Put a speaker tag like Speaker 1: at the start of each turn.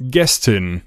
Speaker 1: Gästin